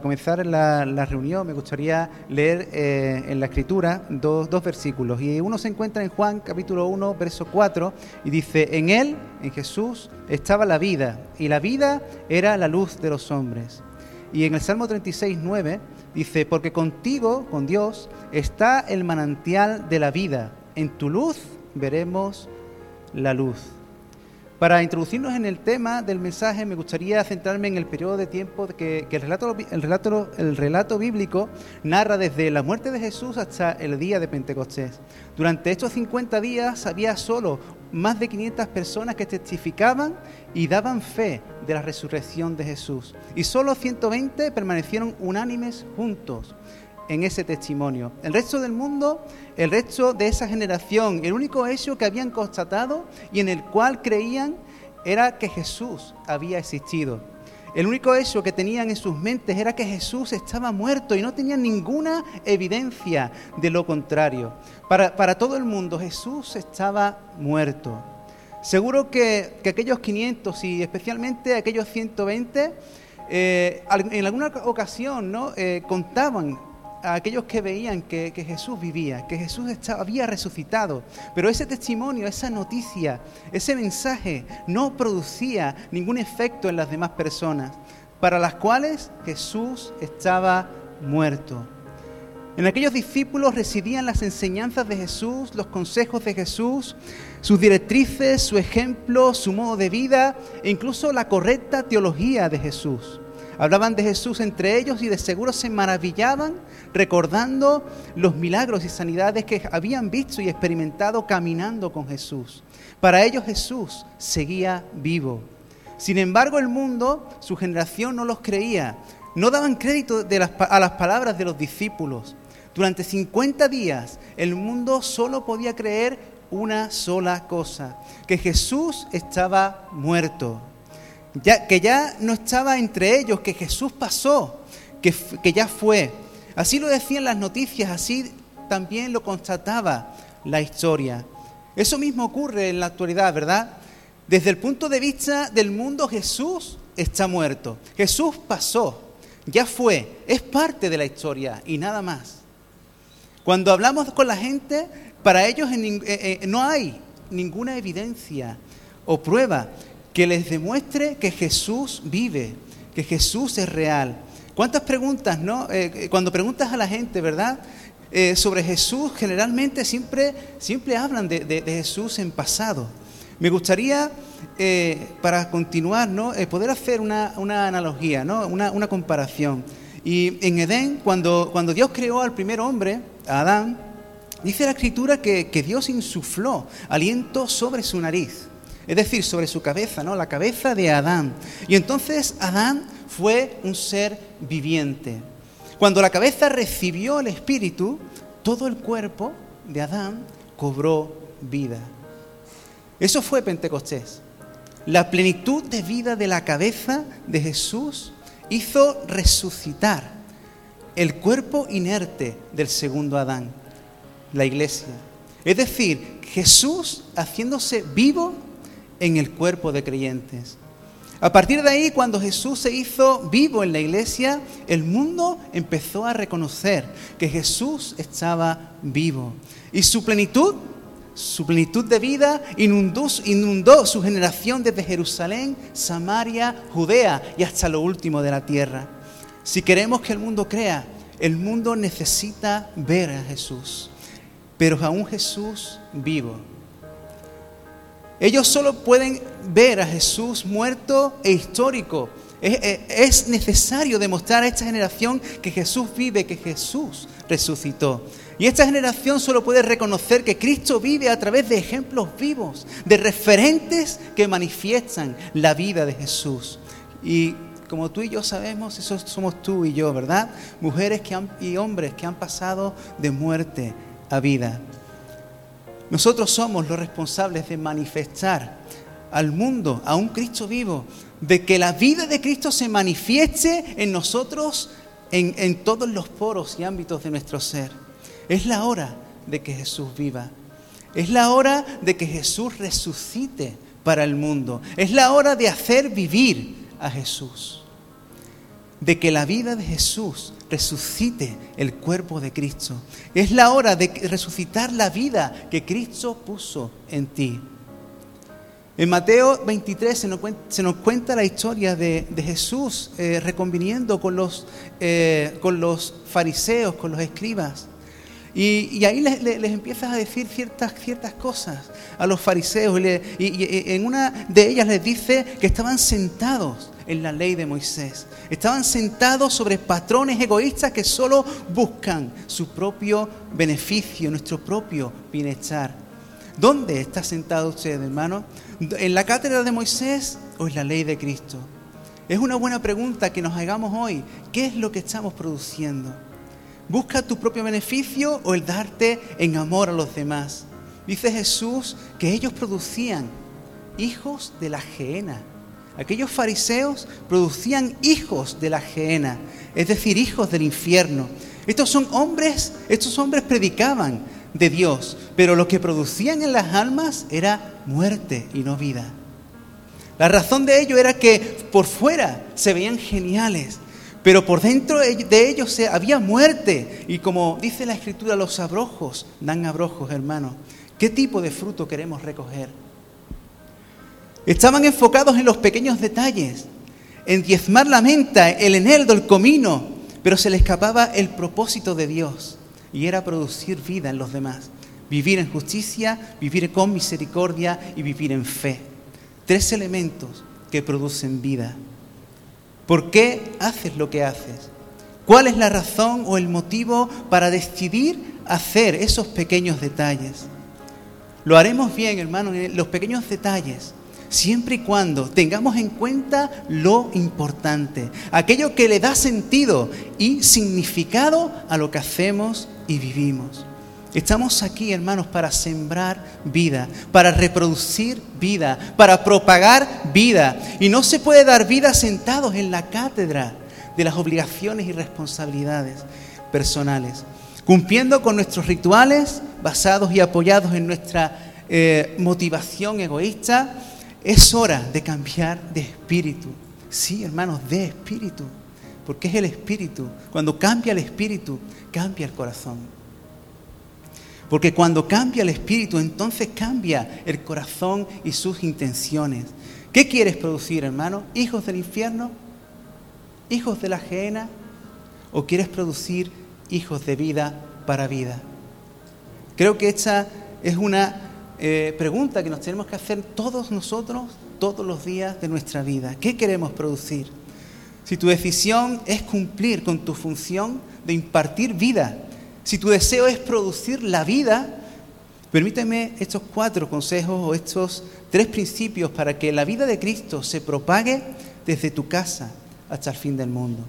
para comenzar la, reunión me gustaría leer eh, en la escritura dos, dos, versículos. Y uno se encuentra en Juan capítulo 1, verso 4, y dice, en él, en Jesús, estaba la vida, y la vida era la luz de los hombres. Y en el Salmo 36, 9, dice, porque contigo, con Dios, está el manantial de la vida. En tu luz veremos la luz. Para introducirnos en el tema del mensaje, me gustaría centrarme en el periodo de tiempo que, el, relato, el, relato, el relato bíblico narra desde la muerte de Jesús hasta el día de Pentecostés. Durante estos 50 días había solo más de 500 personas que testificaban y daban fe de la resurrección de Jesús. Y solo 120 permanecieron unánimes juntos en ese testimonio. El resto del mundo, el resto de esa generación, el único hecho que habían constatado y en el cual creían era que Jesús había existido. El único hecho que tenían en sus mentes era que Jesús estaba muerto y no tenían ninguna evidencia de lo contrario. Para, todo el mundo Jesús estaba muerto. Seguro que, aquellos 500 y especialmente aquellos 120 eh, en alguna ocasión ¿no? Eh, contaban a aquellos que veían que, Jesús vivía, que Jesús estaba, había resucitado. Pero ese testimonio, esa noticia, ese mensaje no producía ningún efecto en las demás personas, para las cuales Jesús estaba muerto. En aquellos discípulos residían las enseñanzas de Jesús, los consejos de Jesús, sus directrices, su ejemplo, su modo de vida e incluso la correcta teología de Jesús. Hablaban de Jesús entre ellos y de seguro se maravillaban recordando los milagros y sanidades que habían visto y experimentado caminando con Jesús. Para ellos Jesús seguía vivo. Sin embargo, el mundo, su generación no los creía. No daban crédito a las palabras de los discípulos. Durante 50 días el mundo solo podía creer una sola cosa, que Jesús estaba muerto que ya no estaba entre ellos, que Jesús pasó, que, que ya fue. Así lo decían las noticias, así también lo constataba la historia. Eso mismo ocurre en la actualidad, ¿verdad? Desde el punto de vista del mundo, Jesús está muerto. Jesús pasó, ya fue, es parte de la historia y nada más. Cuando hablamos con la gente, para ellos eh, eh, no hay ninguna evidencia o prueba que les demuestre que Jesús vive, que Jesús es real. ¿Cuántas preguntas, no? Eh, cuando preguntas a la gente, ¿verdad? Eh, sobre Jesús, generalmente siempre, siempre hablan de, Jesús en pasado. Me gustaría, eh, para continuar, ¿no? poder hacer una, analogía, ¿no? Una, comparación. Y en Edén, cuando, cuando Dios creó al primer hombre, a Adán, dice la Escritura que, que Dios insufló aliento sobre su nariz es decir, sobre su cabeza, ¿no? La cabeza de Adán. Y entonces Adán fue un ser viviente. Cuando la cabeza recibió el espíritu, todo el cuerpo de Adán cobró vida. Eso fue Pentecostés. La plenitud de vida de la cabeza de Jesús hizo resucitar el cuerpo inerte del segundo Adán, la iglesia. Es decir, Jesús haciéndose vivo en el cuerpo de creyentes. A partir de ahí, cuando Jesús se hizo vivo en la iglesia, el mundo empezó a reconocer que Jesús estaba vivo. Y su plenitud, su plenitud de vida, inundó, su generación desde Jerusalén, Samaria, Judea y hasta lo último de la tierra. Si queremos que el mundo crea, el mundo necesita ver a Jesús, pero a un Jesús vivo. Ellos solo pueden ver a Jesús muerto e histórico. Es, necesario demostrar a esta generación que Jesús vive, que Jesús resucitó. Y esta generación solo puede reconocer que Cristo vive a través de ejemplos vivos, de referentes que manifiestan la vida de Jesús. Y como tú y yo sabemos, eso somos tú y yo, ¿verdad? Mujeres que y hombres que han pasado de muerte a vida. Nosotros somos los responsables de manifestar al mundo, a un Cristo vivo, de que la vida de Cristo se manifieste en nosotros en, todos los poros y ámbitos de nuestro ser. Es la hora de que Jesús viva. Es la hora de que Jesús resucite para el mundo. Es la hora de hacer vivir a Jesús. De que la vida de Jesús resucite el cuerpo de Cristo. Es la hora de resucitar la vida que Cristo puso en ti. En Mateo 23 se nos cuenta, la historia de, Jesús eh, reconviniendo con los, eh, con los fariseos, con los escribas. Y, ahí les, empiezas a decir ciertas, ciertas cosas a los fariseos. y, en una de ellas les dice que estaban sentados en la ley de Moisés. Estaban sentados sobre patrones egoístas que solo buscan su propio beneficio, nuestro propio bienestar. ¿Dónde está sentado usted, hermano? ¿En la cátedra de Moisés o en la ley de Cristo? Es una buena pregunta que nos hagamos hoy. ¿Qué es lo que estamos produciendo? ¿Busca tu propio beneficio o el darte en amor a los demás? Dice Jesús que ellos producían hijos de la gehenna. Aquellos fariseos producían hijos de la gehenna, es decir, hijos del infierno. Estos son hombres, estos hombres predicaban de Dios, pero lo que producían en las almas era muerte y no vida. La razón de ello era que por fuera se veían geniales, pero por dentro de ellos había muerte. Y como dice la escritura, los abrojos dan abrojos, hermano. ¿Qué tipo de fruto queremos recoger? Estaban enfocados en los pequeños detalles, en diezmar la menta, el eneldo, el comino, pero se les escapaba el propósito de Dios y era producir vida en los demás. Vivir en justicia, vivir con misericordia y vivir en fe. Tres elementos que producen vida. ¿Por qué haces lo que haces? ¿Cuál es la razón o el motivo para decidir hacer esos pequeños detalles? Lo haremos bien, hermano, en los pequeños detalles, siempre y cuando tengamos en cuenta lo importante, aquello que le da sentido y significado a lo que hacemos y vivimos. Estamos aquí, hermanos, para sembrar vida, para reproducir vida, para propagar vida. Y no se puede dar vida sentados en la cátedra de las obligaciones y responsabilidades personales, cumpliendo con nuestros rituales basados y apoyados en nuestra eh, motivación egoísta. Es hora de cambiar de espíritu. Sí, hermanos, de espíritu. Porque es el espíritu. Cuando cambia el espíritu, cambia el corazón. Porque cuando cambia el espíritu, entonces cambia el corazón y sus intenciones. ¿Qué quieres producir, hermano? ¿Hijos del infierno? ¿Hijos de la ajena? ¿O quieres producir hijos de vida para vida? Creo que esta es una eh, pregunta que nos tenemos que hacer todos nosotros todos los días de nuestra vida. ¿Qué queremos producir? Si tu decisión es cumplir con tu función de impartir vida, si tu deseo es producir la vida, permíteme estos cuatro consejos o estos tres principios para que la vida de Cristo se propague desde tu casa hasta el fin del mundo.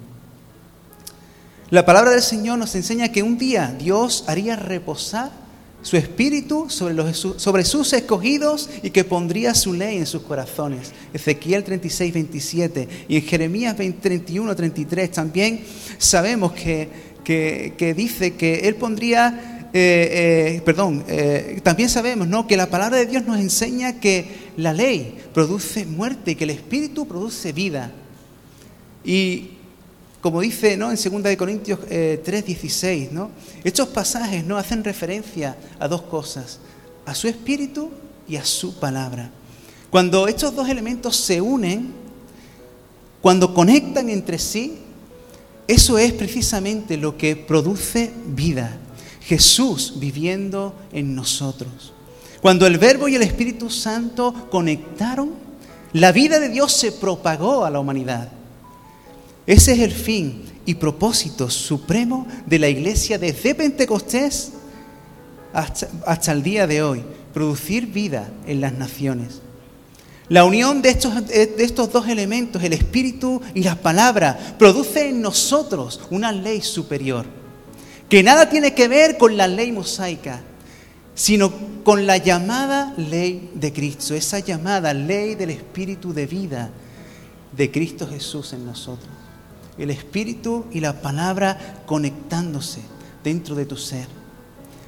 La palabra del Señor nos enseña que un día Dios haría reposar su espíritu sobre, los, sobre sus escogidos y que pondría su ley en sus corazones. Ezequiel 36, 27 y en Jeremías 31, 33 también sabemos que que, dice que Él pondría, eh, eh, perdón, eh, también sabemos ¿no? que la palabra de Dios nos enseña que la ley produce muerte y que el Espíritu produce vida. Y como dice ¿no? en 2 Corintios 3:16, ¿no? estos pasajes ¿no? hacen referencia a dos cosas, a su Espíritu y a su palabra. Cuando estos dos elementos se unen, cuando conectan entre sí, eso es precisamente lo que produce vida. Jesús viviendo en nosotros. Cuando el Verbo y el Espíritu Santo conectaron, la vida de Dios se propagó a la humanidad. Ese es el fin y propósito supremo de la iglesia desde Pentecostés hasta, el día de hoy, producir vida en las naciones. La unión de estos, de estos dos elementos, el espíritu y la palabra, produce en nosotros una ley superior, que nada tiene que ver con la ley mosaica, sino con la llamada ley de Cristo, esa llamada ley del espíritu de vida de Cristo Jesús en nosotros. El espíritu y la palabra conectándose dentro de tu ser.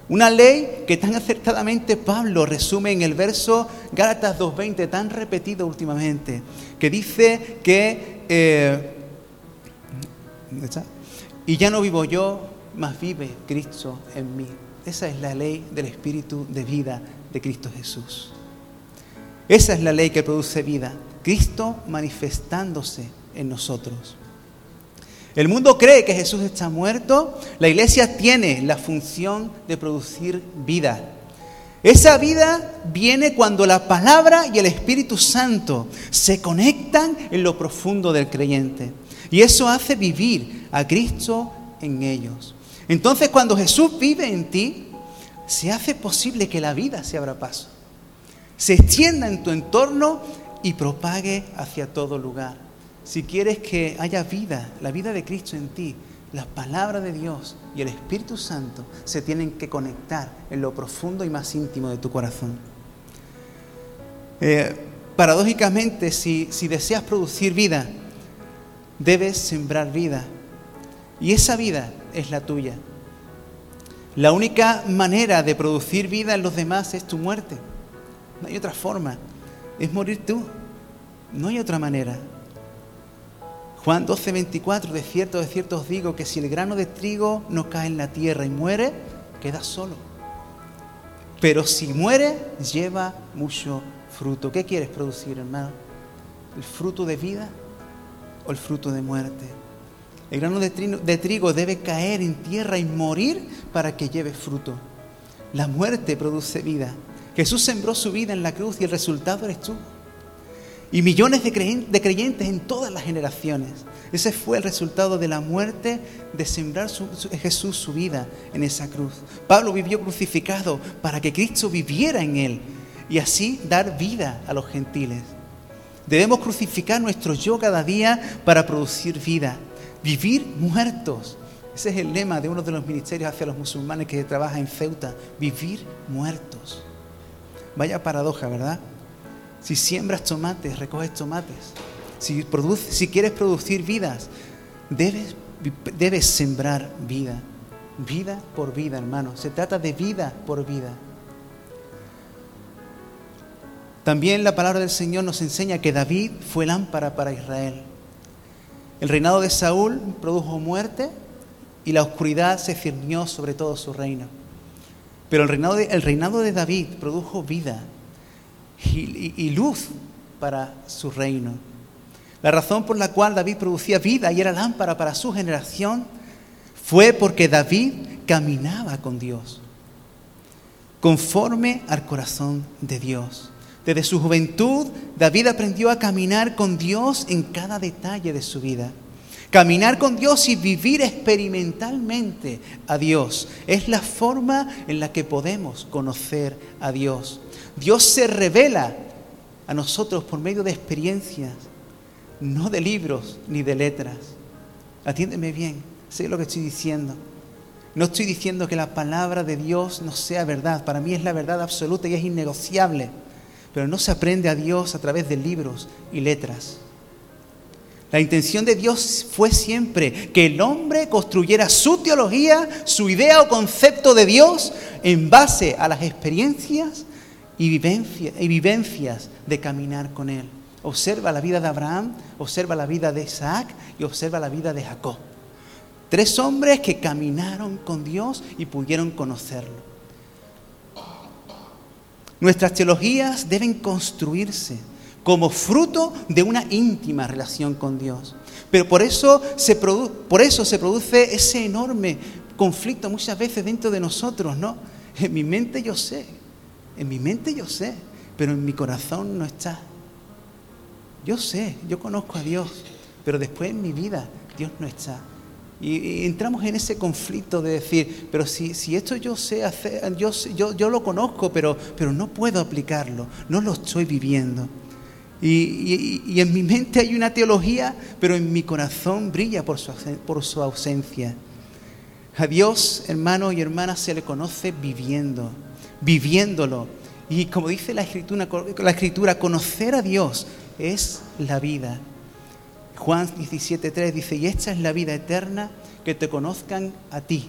Una ley que tan acertadamente Pablo resume en el verso Gálatas 2.20, tan repetido últimamente, que dice que, eh, Y ya no vivo yo, mas vive Cristo en mí. Esa es la ley del Espíritu de vida de Cristo Jesús. Esa es la ley que produce vida. Cristo manifestándose en nosotros. El mundo cree que Jesús está muerto. La iglesia tiene la función de producir vida. Esa vida viene cuando la palabra y el Espíritu Santo se conectan en lo profundo del creyente. Y eso hace vivir a Cristo en ellos. Entonces cuando Jesús vive en ti, se hace posible que la vida se abra paso, se extienda en tu entorno y propague hacia todo lugar. Si quieres que haya vida, la vida de Cristo en ti, la palabra de Dios y el Espíritu Santo se tienen que conectar en lo profundo y más íntimo de tu corazón. Eh, paradójicamente, si deseas producir vida, debes sembrar vida. Y esa vida es la tuya. La única manera de producir vida en los demás es tu muerte. No hay otra forma. Es morir tú. No hay otra manera. Juan 12, 24, de cierto, de cierto os digo que si el grano de trigo no cae en la tierra y muere, queda solo. Pero si muere, lleva mucho fruto. ¿Qué quieres producir, hermano? ¿El fruto de vida o el fruto de muerte? El grano de trigo debe caer en tierra y morir para que lleve fruto. La muerte produce vida. Jesús sembró su vida en la cruz y el resultado eres tú. Y millones de creyentes en todas las generaciones. Ese fue el resultado de la muerte de sembrar Jesús su vida en esa cruz. Pablo vivió crucificado para que Cristo viviera en él y así dar vida a los gentiles. Debemos crucificar nuestro yo cada día para producir vida. Vivir muertos. Ese es el lema de uno de los ministerios hacia los musulmanes que trabaja en Ceuta. Vivir muertos. Vaya paradoja, ¿verdad? Si siembras tomates, recoges tomates. Si, si quieres producir vidas, debes, debes sembrar vida. Vida por vida, hermano. Se trata de vida por vida. También la palabra del Señor nos enseña que David fue lámpara para Israel. El reinado de Saúl produjo muerte y la oscuridad se cirnió sobre todo su reino. Pero el reinado de, el reinado de David produjo vida y, luz para su reino. La razón por la cual David producía vida y era lámpara para su generación fue porque David caminaba con Dios, conforme al corazón de Dios. Desde su juventud, David aprendió a caminar con Dios en cada detalle de su vida. Caminar con Dios y vivir experimentalmente a Dios es la forma en la que podemos conocer a Dios. Dios se revela a nosotros por medio de experiencias, no de libros ni de letras. Atiéndeme bien, sé lo que estoy diciendo. No estoy diciendo que la palabra de Dios no sea verdad. Para mí es la verdad absoluta y es innegociable pero no se aprende a Dios a través de libros y letras. La intención de Dios fue siempre que el hombre construyera su teología, su idea o concepto de Dios en base a las experiencias y, vivencias de caminar con Él. Observa la vida de Abraham, observa la vida de Isaac y observa la vida de Jacob. Tres hombres que caminaron con Dios y pudieron conocerlo. Nuestras teologías deben construirse como fruto de una íntima relación con Dios. Pero por eso se, por eso se produce ese enorme conflicto muchas veces dentro de nosotros, ¿no? En mi mente yo sé, en mi mente yo sé, pero en mi corazón no está. Yo sé, yo conozco a Dios, pero después en mi vida Dios no está. Y, entramos en ese conflicto de decir, pero si, si esto yo sé hacer, yo, yo, yo, lo conozco, pero, pero no puedo aplicarlo, no lo estoy viviendo. Y, y, en mi mente hay una teología, pero en mi corazón brilla por su, por su ausencia. A Dios, hermanos y hermanas, se le conoce viviendo, viviéndolo. Y como dice la escritura, la escritura conocer a Dios es la vida. Juan 17.3 dice, y esta es la vida eterna, que te conozcan a ti,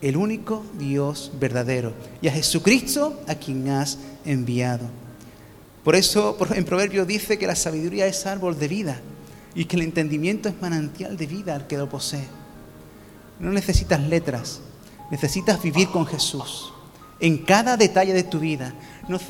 el único Dios verdadero, y a Jesucristo a quien has enviado. Por eso en Proverbios dice que la sabiduría es árbol de vida y que el entendimiento es manantial de vida al que lo posee. No necesitas letras, necesitas vivir con Jesús en cada detalle de tu vida.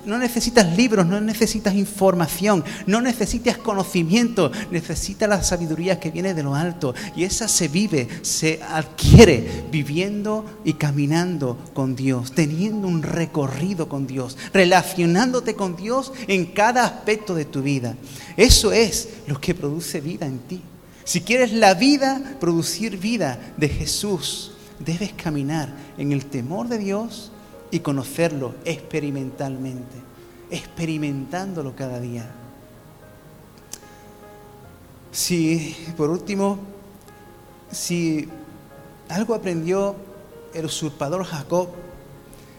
No, necesitas libros, no necesitas información, no necesitas conocimiento, necesitas la sabiduría que viene de lo alto. Y esa se vive, se adquiere viviendo y caminando con Dios, teniendo un recorrido con Dios, relacionándote con Dios en cada aspecto de tu vida. Eso es lo que produce vida en ti. Si quieres la vida, producir vida de Jesús, debes caminar en el temor de Dios y conocerlo experimentalmente, experimentándolo cada día. Si, por último, si algo aprendió el usurpador Jacob,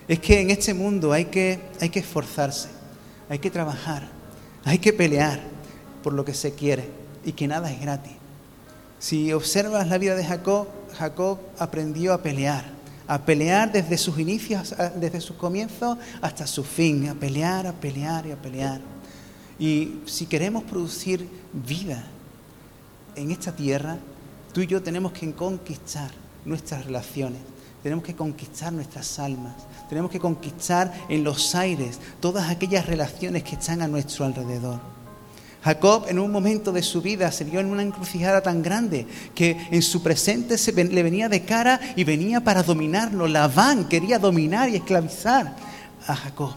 es que en este mundo hay que, hay que esforzarse, hay que trabajar, hay que pelear por lo que se quiere y que nada es gratis. Si observas la vida de Jacob, Jacob aprendió a pelear a pelear desde sus inicios, desde sus comienzos hasta su fin, a pelear, a pelear y a pelear. Y si queremos producir vida en esta tierra, tú y yo tenemos que conquistar nuestras relaciones, tenemos que conquistar nuestras almas, tenemos que conquistar en los aires todas aquellas relaciones que están a nuestro alrededor. Jacob en un momento de su vida se vio en una encrucijada tan grande que en su presente se le venía de cara y venía para dominarlo. Labán quería dominar y esclavizar a Jacob.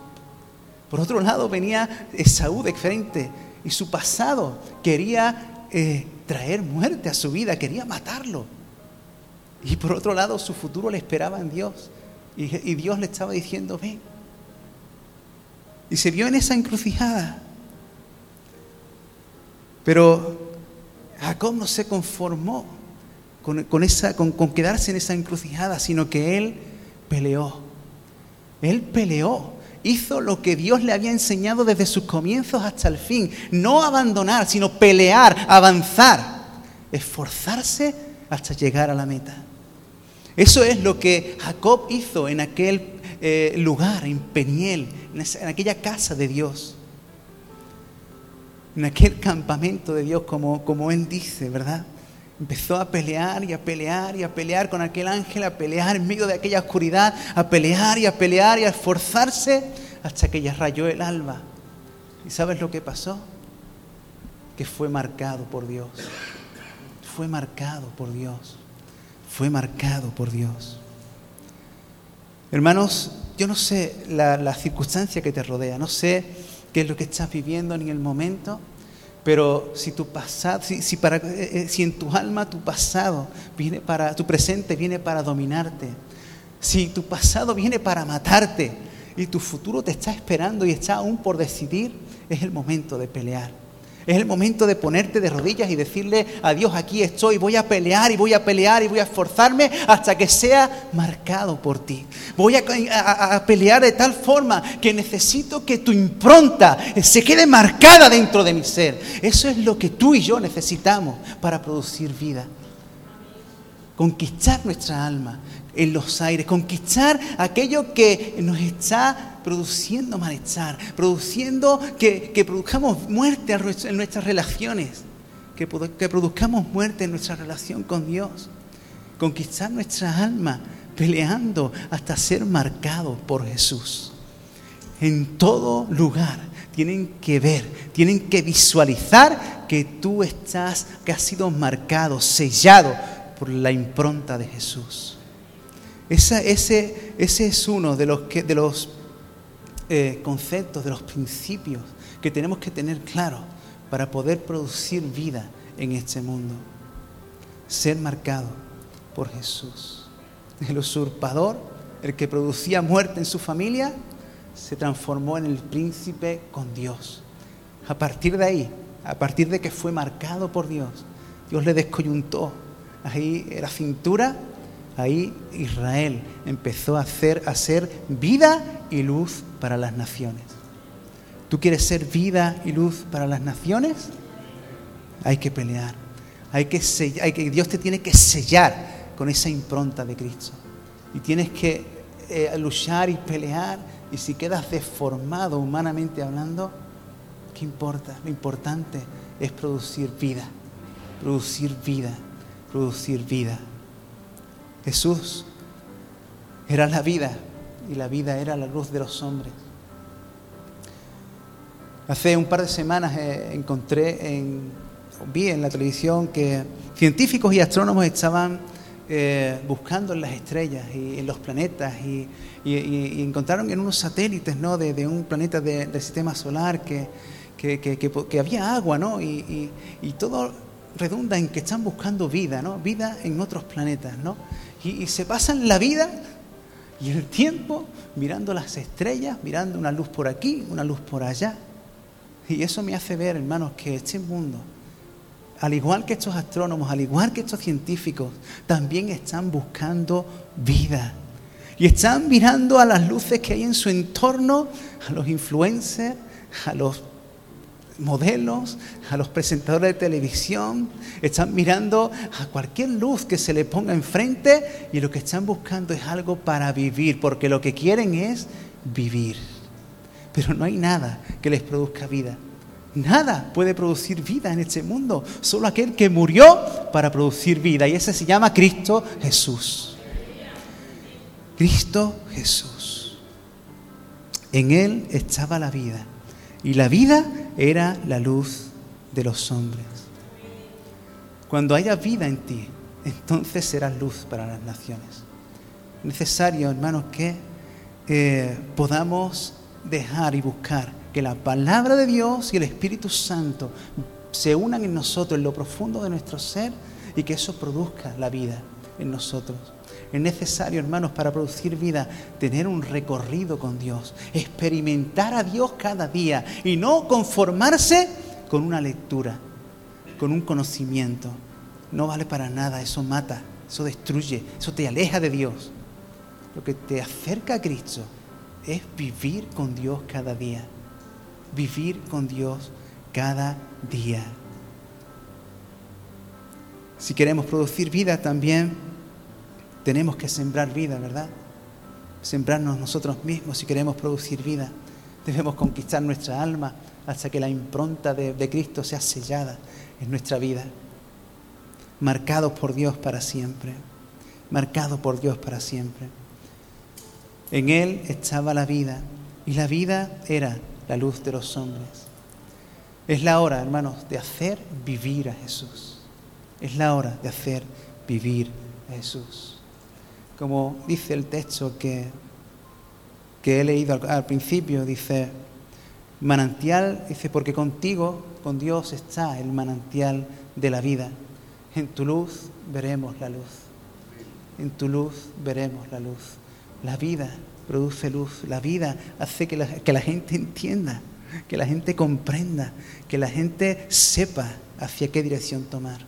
Por otro lado venía Esaú de frente y su pasado quería eh, traer muerte a su vida, quería matarlo. Y por otro lado su futuro le esperaba en Dios y, y Dios le estaba diciendo, ven. Y se vio en esa encrucijada. Pero Jacob no se conformó con, esa, con, quedarse en esa encrucijada, sino que él peleó. Él peleó. Hizo lo que Dios le había enseñado desde sus comienzos hasta el fin. No abandonar, sino pelear, avanzar, esforzarse hasta llegar a la meta. Eso es lo que Jacob hizo en aquel eh, lugar, en Peniel, en aquella casa de Dios en aquel campamento de Dios, como, como Él dice, ¿verdad? Empezó a pelear y a pelear y a pelear con aquel ángel, a pelear en medio de aquella oscuridad, a pelear y a pelear y a esforzarse hasta que ya rayó el alba. ¿Y sabes lo que pasó? Que fue marcado por Dios. Fue marcado por Dios. Fue marcado por Dios. Hermanos, yo no sé la, la circunstancia que te rodea, no sé qué es lo que estás viviendo en el momento, pero si tu pasado, si, para, eh, eh, si en tu alma tu pasado viene para, tu presente viene para dominarte, si tu pasado viene para matarte y tu futuro te está esperando y está aún por decidir, es el momento de pelear. Es el momento de ponerte de rodillas y decirle a Dios, aquí estoy, voy a pelear y voy a pelear y voy a esforzarme hasta que sea marcado por ti. Voy a, pelear de tal forma que necesito que tu impronta se quede marcada dentro de mi ser. Eso es lo que tú y yo necesitamos para producir vida. Conquistar nuestra alma en los aires, conquistar aquello que nos está produciendo malestar, produciendo que, produzcamos muerte en nuestras relaciones, que, que produzcamos muerte en nuestra relación con Dios, conquistar nuestra alma, peleando hasta ser marcados por Jesús. En todo lugar tienen que ver, tienen que visualizar que tú estás, que has sido marcado, sellado por la impronta de Jesús. ese, ese es uno de los, que, de los eh, conceptos, de los principios que tenemos que tener claros para poder producir vida en este mundo. Ser marcado por Jesús. El usurpador, el que producía muerte en su familia, se transformó en el príncipe con Dios. A partir de ahí, a partir de que fue marcado por Dios, Dios le descoyuntó. Ahí la cintura ahí Israel empezó a hacer, a ser vida y luz para las naciones. ¿Tú quieres ser vida y luz para las naciones? Hay que pelear. Hay que, Dios te tiene que sellar con esa impronta de Cristo. Y tienes que eh, luchar y pelear. Y si quedas deformado humanamente hablando, ¿qué importa? Lo importante es producir vida. producir vida, producir vida. Jesús era la vida y la vida era la luz de los hombres. Hace un par de semanas eh, encontré en, vi en la televisión que científicos y astrónomos estaban eh, buscando en las estrellas y en los planetas y, encontraron en unos satélites ¿no? de, un planeta del sistema solar que, que, había agua ¿no? y, todo redunda en que están buscando vida, ¿no? vida en otros planetas. ¿no? y se pasan la vida y el tiempo mirando las estrellas, mirando una luz por aquí, una luz por allá. Y eso me hace ver, hermanos, que este mundo al igual que estos astrónomos, al igual que estos científicos, también están buscando vida. Y están mirando a las luces que hay en su entorno, a los influencers, a los modelos, a los presentadores de televisión, están mirando a cualquier luz que se le ponga enfrente y lo que están buscando es algo para vivir, porque lo que quieren es vivir. Pero no hay nada que les produzca vida. Nada puede producir vida en este mundo, solo aquel que murió para producir vida. Y ese se llama Cristo Jesús. Cristo Jesús. En Él estaba la vida. Y la vida era la luz de los hombres. Cuando haya vida en ti, entonces serás luz para las naciones. Es necesario, hermanos, que eh, podamos dejar y buscar que la palabra de Dios y el Espíritu Santo se unan en nosotros, en lo profundo de nuestro ser, y que eso produzca la vida en nosotros. Es necesario, hermanos, para producir vida, tener un recorrido con Dios, experimentar a Dios cada día y no conformarse con una lectura, con un conocimiento. No vale para nada, eso mata, eso destruye, eso te aleja de Dios. Lo que te acerca a Cristo es vivir con Dios cada día vivir con Dios cada día. Si queremos producir vida también, tenemos que sembrar vida, ¿verdad? Sembrarnos nosotros mismos si queremos producir vida. Debemos conquistar nuestra alma hasta que la impronta de, Cristo sea sellada en nuestra vida. Marcados por Dios para siempre. Marcados por Dios para siempre. En Él estaba la vida y la vida era la luz de los hombres. Es la hora, hermanos, de hacer vivir a Jesús. Es la hora de hacer vivir a Jesús. Como dice el texto que, que he leído al, principio, dice, manantial, dice, porque contigo, con Dios está el manantial de la vida. En tu luz veremos la luz. En tu luz veremos la luz. La vida produce luz. La vida hace que la, que la gente entienda, que la gente comprenda, que la gente sepa hacia qué dirección tomar.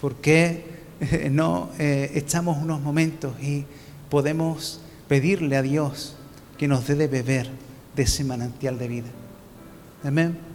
¿Por qué no eh, estamos unos momentos y podemos pedirle a Dios que nos dé de beber de ese manantial de vida? Amén.